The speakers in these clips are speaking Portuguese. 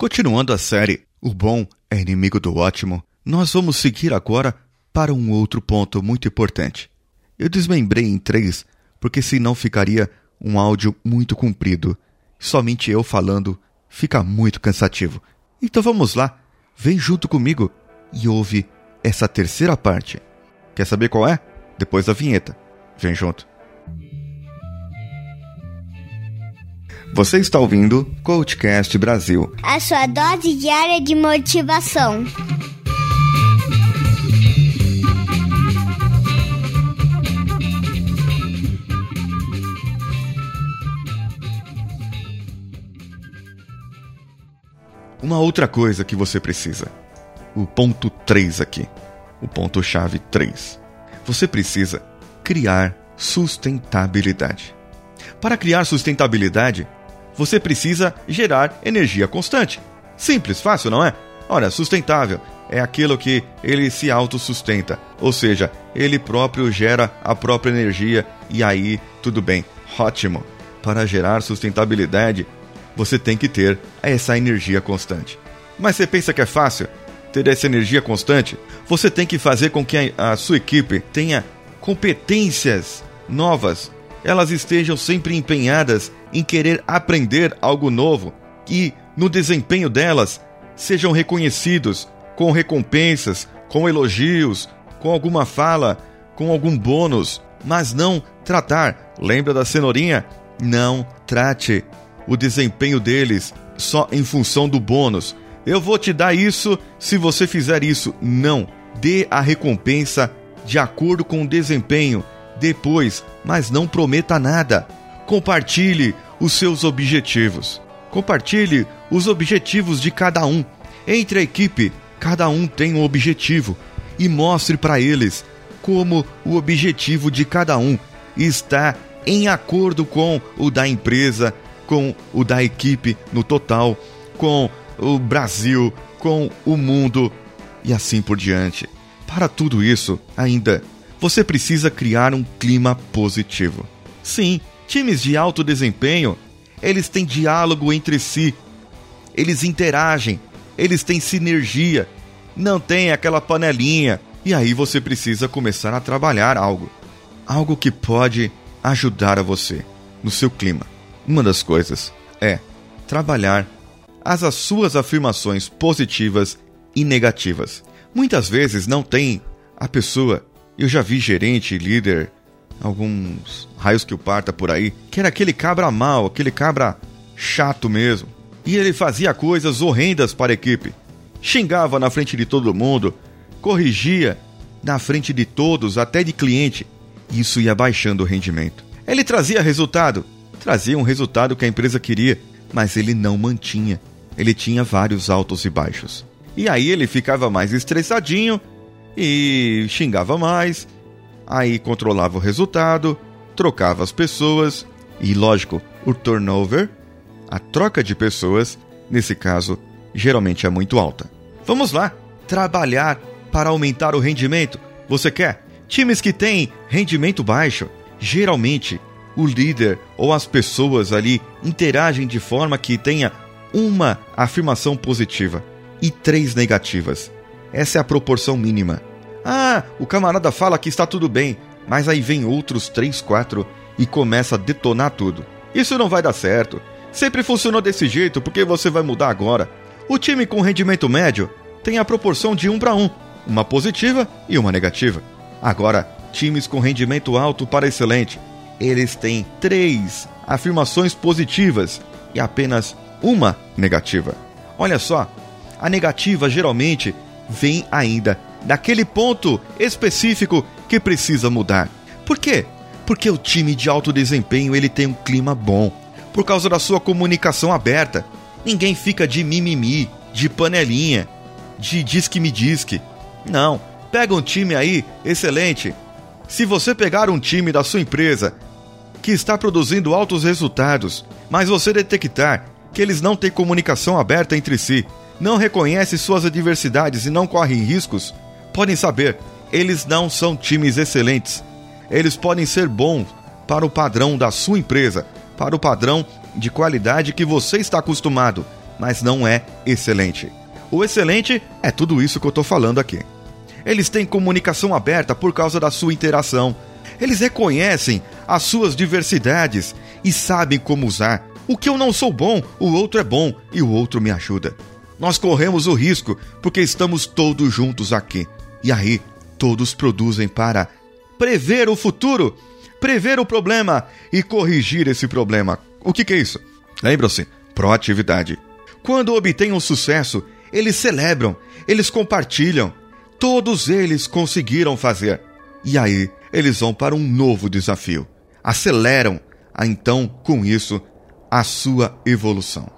Continuando a série O Bom é Inimigo do Ótimo, nós vamos seguir agora para um outro ponto muito importante. Eu desmembrei em três porque senão ficaria um áudio muito comprido. Somente eu falando fica muito cansativo. Então vamos lá, vem junto comigo e ouve essa terceira parte. Quer saber qual é? Depois da vinheta. Vem junto. Você está ouvindo Coachcast Brasil. A sua dose diária de motivação. Uma outra coisa que você precisa. O ponto 3 aqui. O ponto chave 3. Você precisa criar sustentabilidade. Para criar sustentabilidade, você precisa gerar energia constante. Simples, fácil, não é? Olha, sustentável é aquilo que ele se autossustenta, ou seja, ele próprio gera a própria energia e aí tudo bem, ótimo. Para gerar sustentabilidade, você tem que ter essa energia constante. Mas você pensa que é fácil ter essa energia constante? Você tem que fazer com que a, sua equipe tenha competências novas, elas estejam sempre empenhadas em querer aprender algo novo e, no desempenho delas, sejam reconhecidos com recompensas, com elogios, com alguma fala, com algum bônus, mas não tratar. Lembra da cenourinha? Não trate o desempenho deles só em função do bônus. Eu vou te dar isso se você fizer isso. Não. Dê a recompensa de acordo com o desempenho depois, mas não prometa nada. Compartilhe os seus objetivos. Compartilhe os objetivos de cada um. Entre a equipe, cada um tem um objetivo e mostre para eles como o objetivo de cada um está em acordo com o da empresa, com o da equipe no total, com o Brasil, com o mundo e assim por diante. Para tudo isso, ainda, você precisa criar um clima positivo. Sim, times de alto desempenho, eles têm diálogo entre si, eles interagem, eles têm sinergia, não tem aquela panelinha. E aí você precisa começar a trabalhar algo, algo que pode ajudar a você no seu clima. Uma das coisas é trabalhar as, as suas afirmações positivas e negativas. Muitas vezes não tem a pessoa, eu já vi gerente, líder, alguns raios que o parta por aí, que era aquele cabra mal, aquele cabra chato mesmo. E ele fazia coisas horrendas para a equipe. Xingava na frente de todo mundo, corrigia na frente de todos, até de cliente. Isso ia baixando o rendimento. Ele trazia resultado, trazia um resultado que a empresa queria, mas ele não mantinha. Ele tinha vários altos e baixos. E aí ele ficava mais estressadinho e xingava mais, aí controlava o resultado, trocava as pessoas e, lógico, o turnover, a troca de pessoas, nesse caso, geralmente é muito alta. Vamos lá, trabalhar para aumentar o rendimento. Você quer? Times que têm rendimento baixo, geralmente o líder ou as pessoas ali interagem de forma que tenha uma afirmação positiva e três negativas. Essa é a proporção mínima. Ah, o camarada fala que está tudo bem, mas aí vem outros três, quatro e começa a detonar tudo. Isso não vai dar certo. Sempre funcionou desse jeito, porque você vai mudar agora. O time com rendimento médio tem a proporção de um para um, uma positiva e uma negativa. Agora, times com rendimento alto para excelente eles têm três afirmações positivas e apenas uma negativa. Olha só, a negativa geralmente vem ainda daquele ponto específico que precisa mudar. Por quê? Porque o time de alto desempenho ele tem um clima bom, por causa da sua comunicação aberta. Ninguém fica de mimimi, de panelinha, de diz que me diz que. Não, pega um time aí excelente. Se você pegar um time da sua empresa que está produzindo altos resultados, mas você detectar que eles não têm comunicação aberta entre si, não reconhecem suas adversidades e não correm riscos, podem saber, eles não são times excelentes. Eles podem ser bons para o padrão da sua empresa, para o padrão de qualidade que você está acostumado, mas não é excelente. O excelente é tudo isso que eu estou falando aqui. Eles têm comunicação aberta por causa da sua interação. Eles reconhecem as suas diversidades e sabem como usar. O que eu não sou bom, o outro é bom e o outro me ajuda. Nós corremos o risco porque estamos todos juntos aqui. E aí, todos produzem para prever o futuro, prever o problema e corrigir esse problema. O que, que é isso? Lembram-se? Proatividade. Quando obtêm um sucesso, eles celebram, eles compartilham. Todos eles conseguiram fazer. E aí, eles vão para um novo desafio. Aceleram, então, com isso, a sua evolução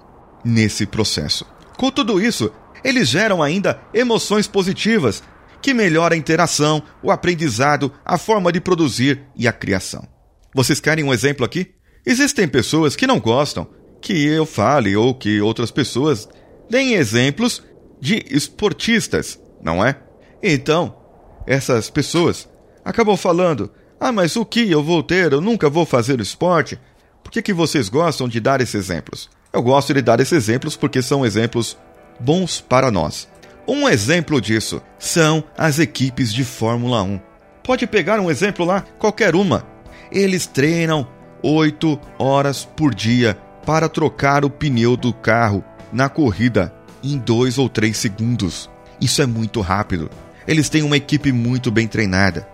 nesse processo. Com tudo isso, eles geram ainda emoções positivas que melhoram a interação, o aprendizado, a forma de produzir e a criação. Vocês querem um exemplo aqui? Existem pessoas que não gostam que eu fale ou que outras pessoas deem exemplos de esportistas, não é? Então, essas pessoas acabam falando: Ah, mas o que eu vou ter? Eu nunca vou fazer esporte. Por que, que vocês gostam de dar esses exemplos? Eu gosto de dar esses exemplos porque são exemplos bons para nós. Um exemplo disso são as equipes de Fórmula 1. Pode pegar um exemplo lá, qualquer uma. Eles treinam 8 horas por dia para trocar o pneu do carro na corrida em 2 ou 3 segundos. Isso é muito rápido. Eles têm uma equipe muito bem treinada.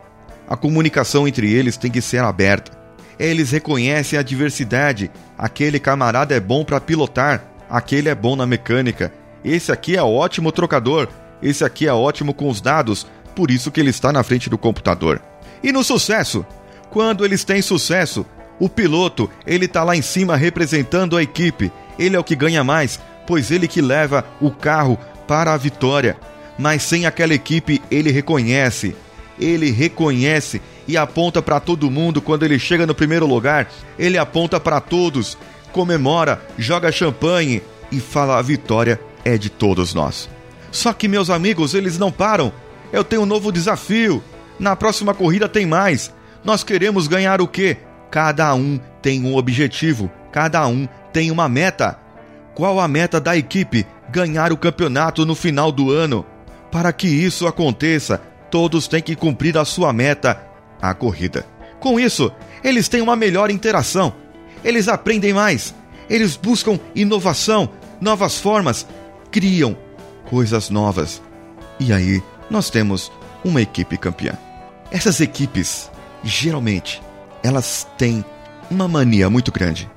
A comunicação entre eles tem que ser aberta. Eles reconhecem a diversidade. Aquele camarada é bom para pilotar, aquele é bom na mecânica. Esse aqui é ótimo trocador, esse aqui é ótimo com os dados, por isso que ele está na frente do computador. E no sucesso? Quando eles têm sucesso, o piloto, ele está lá em cima representando a equipe. Ele é o que ganha mais, pois ele que leva o carro para a vitória. Mas sem aquela equipe, ele reconhece. Ele reconhece e aponta para todo mundo quando ele chega no primeiro lugar. Ele aponta para todos, comemora, joga champanhe e fala a vitória é de todos nós. Só que, meus amigos, eles não param. Eu tenho um novo desafio. Na próxima corrida tem mais. Nós queremos ganhar o quê? Cada um tem um objetivo, cada um tem uma meta. Qual a meta da equipe? Ganhar o campeonato no final do ano. Para que isso aconteça, todos têm que cumprir a sua meta, a corrida. Com isso, eles têm uma melhor interação. Eles aprendem mais. Eles buscam inovação, novas formas, criam coisas novas. E aí nós temos uma equipe campeã. Essas equipes, geralmente, elas têm uma mania muito grande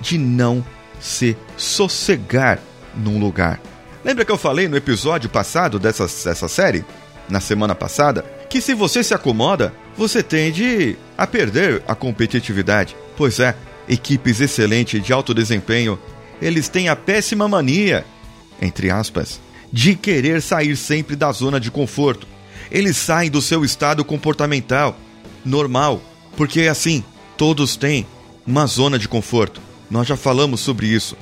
de não se sossegar num lugar. Lembra que eu falei no episódio passado dessa, dessa série, na semana passada, que se você se acomoda, você tende a perder a competitividade. Pois é, equipes excelentes de alto desempenho, eles têm a péssima mania entre aspas, de querer sair sempre da zona de conforto. Eles saem do seu estado comportamental normal, porque assim, todos têm uma zona de conforto. Nós já falamos sobre isso.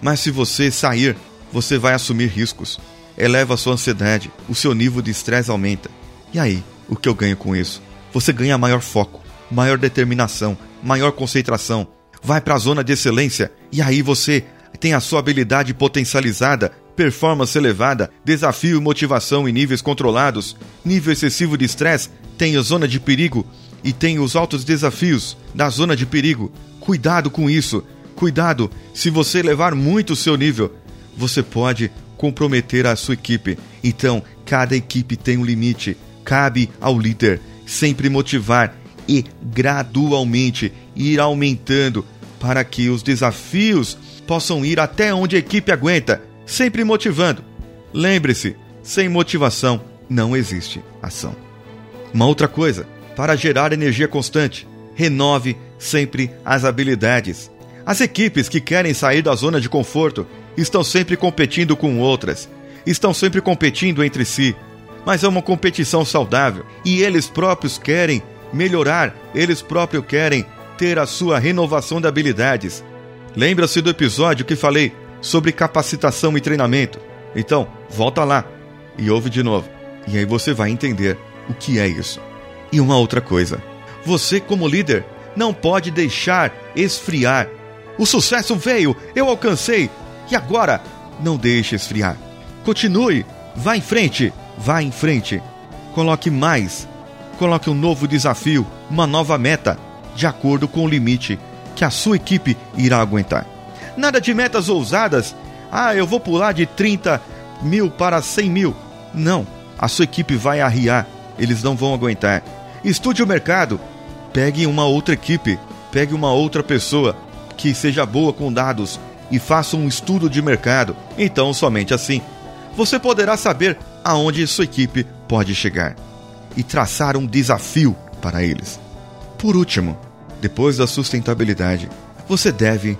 Mas se você sair, você vai assumir riscos. Eleva a sua ansiedade, o seu nível de estresse aumenta. E aí, o que eu ganho com isso? Você ganha maior foco, maior determinação, maior concentração. Vai para a zona de excelência e aí você tem a sua habilidade potencializada performance elevada, desafio e motivação em níveis controlados, nível excessivo de estresse, tem a zona de perigo e tem os altos desafios da zona de perigo. Cuidado com isso. Cuidado, se você elevar muito o seu nível, você pode comprometer a sua equipe. Então, cada equipe tem um limite. Cabe ao líder sempre motivar e gradualmente ir aumentando para que os desafios possam ir até onde a equipe aguenta sempre motivando. Lembre-se, sem motivação não existe ação. Uma outra coisa, para gerar energia constante, renove sempre as habilidades. As equipes que querem sair da zona de conforto estão sempre competindo com outras, estão sempre competindo entre si, mas é uma competição saudável e eles próprios querem melhorar, eles próprios querem ter a sua renovação de habilidades. Lembra-se do episódio que falei sobre capacitação e treinamento. Então, volta lá e ouve de novo. E aí você vai entender o que é isso. E uma outra coisa: você, como líder, não pode deixar esfriar. O sucesso veio, eu alcancei, e agora não deixe esfriar. Continue, vá em frente, vá em frente. Coloque mais, coloque um novo desafio, uma nova meta, de acordo com o limite que a sua equipe irá aguentar. Nada de metas ousadas. Ah, eu vou pular de 30 mil para 100 mil. Não, a sua equipe vai arriar, eles não vão aguentar. Estude o mercado, pegue uma outra equipe, pegue uma outra pessoa que seja boa com dados e faça um estudo de mercado. Então, somente assim, você poderá saber aonde sua equipe pode chegar e traçar um desafio para eles. Por último, depois da sustentabilidade, você deve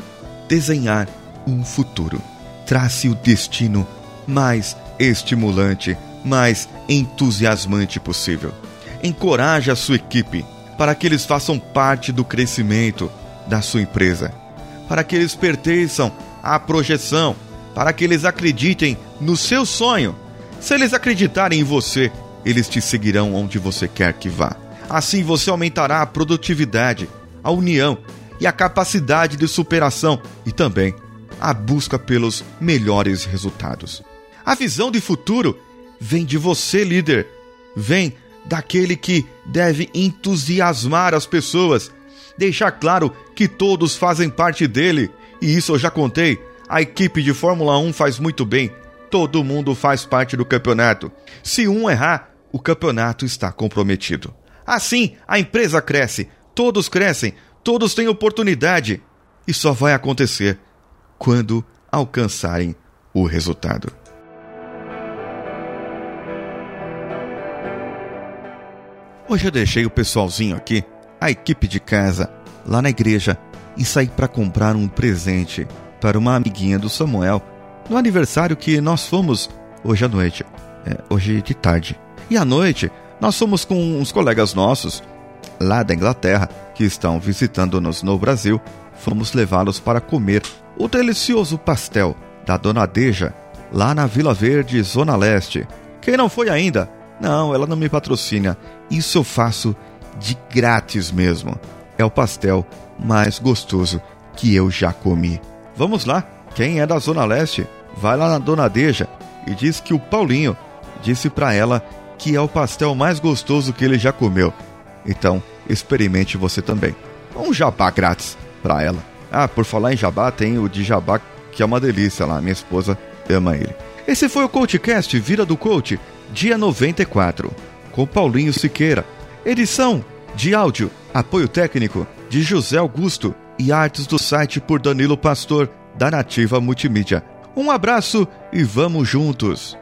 desenhar um futuro. Trace o destino mais estimulante, mais entusiasmante possível. Encoraje a sua equipe para que eles façam parte do crescimento da sua empresa, para que eles pertençam à projeção, para que eles acreditem no seu sonho. Se eles acreditarem em você, eles te seguirão onde você quer que vá. Assim você aumentará a produtividade, a união e a capacidade de superação e também a busca pelos melhores resultados. A visão de futuro vem de você, líder. Vem daquele que deve entusiasmar as pessoas, deixar claro que todos fazem parte dele. E isso eu já contei. A equipe de Fórmula 1 faz muito bem. Todo mundo faz parte do campeonato. Se um errar, o campeonato está comprometido. Assim, a empresa cresce, todos crescem, todos têm oportunidade. E só vai acontecer quando alcançarem o resultado. Hoje eu deixei o pessoalzinho aqui, a equipe de casa, lá na igreja e saí para comprar um presente para uma amiguinha do Samuel no aniversário que nós fomos hoje à noite, é, hoje de tarde. E à noite nós fomos com uns colegas nossos lá da Inglaterra que estão visitando-nos no Brasil. Fomos levá-los para comer o delicioso pastel da Dona Deja lá na Vila Verde, Zona Leste. Quem não foi ainda? Não, ela não me patrocina. Isso eu faço de grátis mesmo. É o pastel mais gostoso que eu já comi. Vamos lá, quem é da Zona Leste, vai lá na Dona Deja e diz que o Paulinho disse para ela que é o pastel mais gostoso que ele já comeu. Então, experimente você também. Um jabá grátis para ela. Ah, por falar em jabá, tem o de jabá que é uma delícia lá. Minha esposa ama ele. Esse foi o CoachCast Vira do Coach, dia 94, com Paulinho Siqueira. Edição de áudio, apoio técnico de José Augusto e artes do site por Danilo Pastor, da Nativa Multimídia. Um abraço e vamos juntos!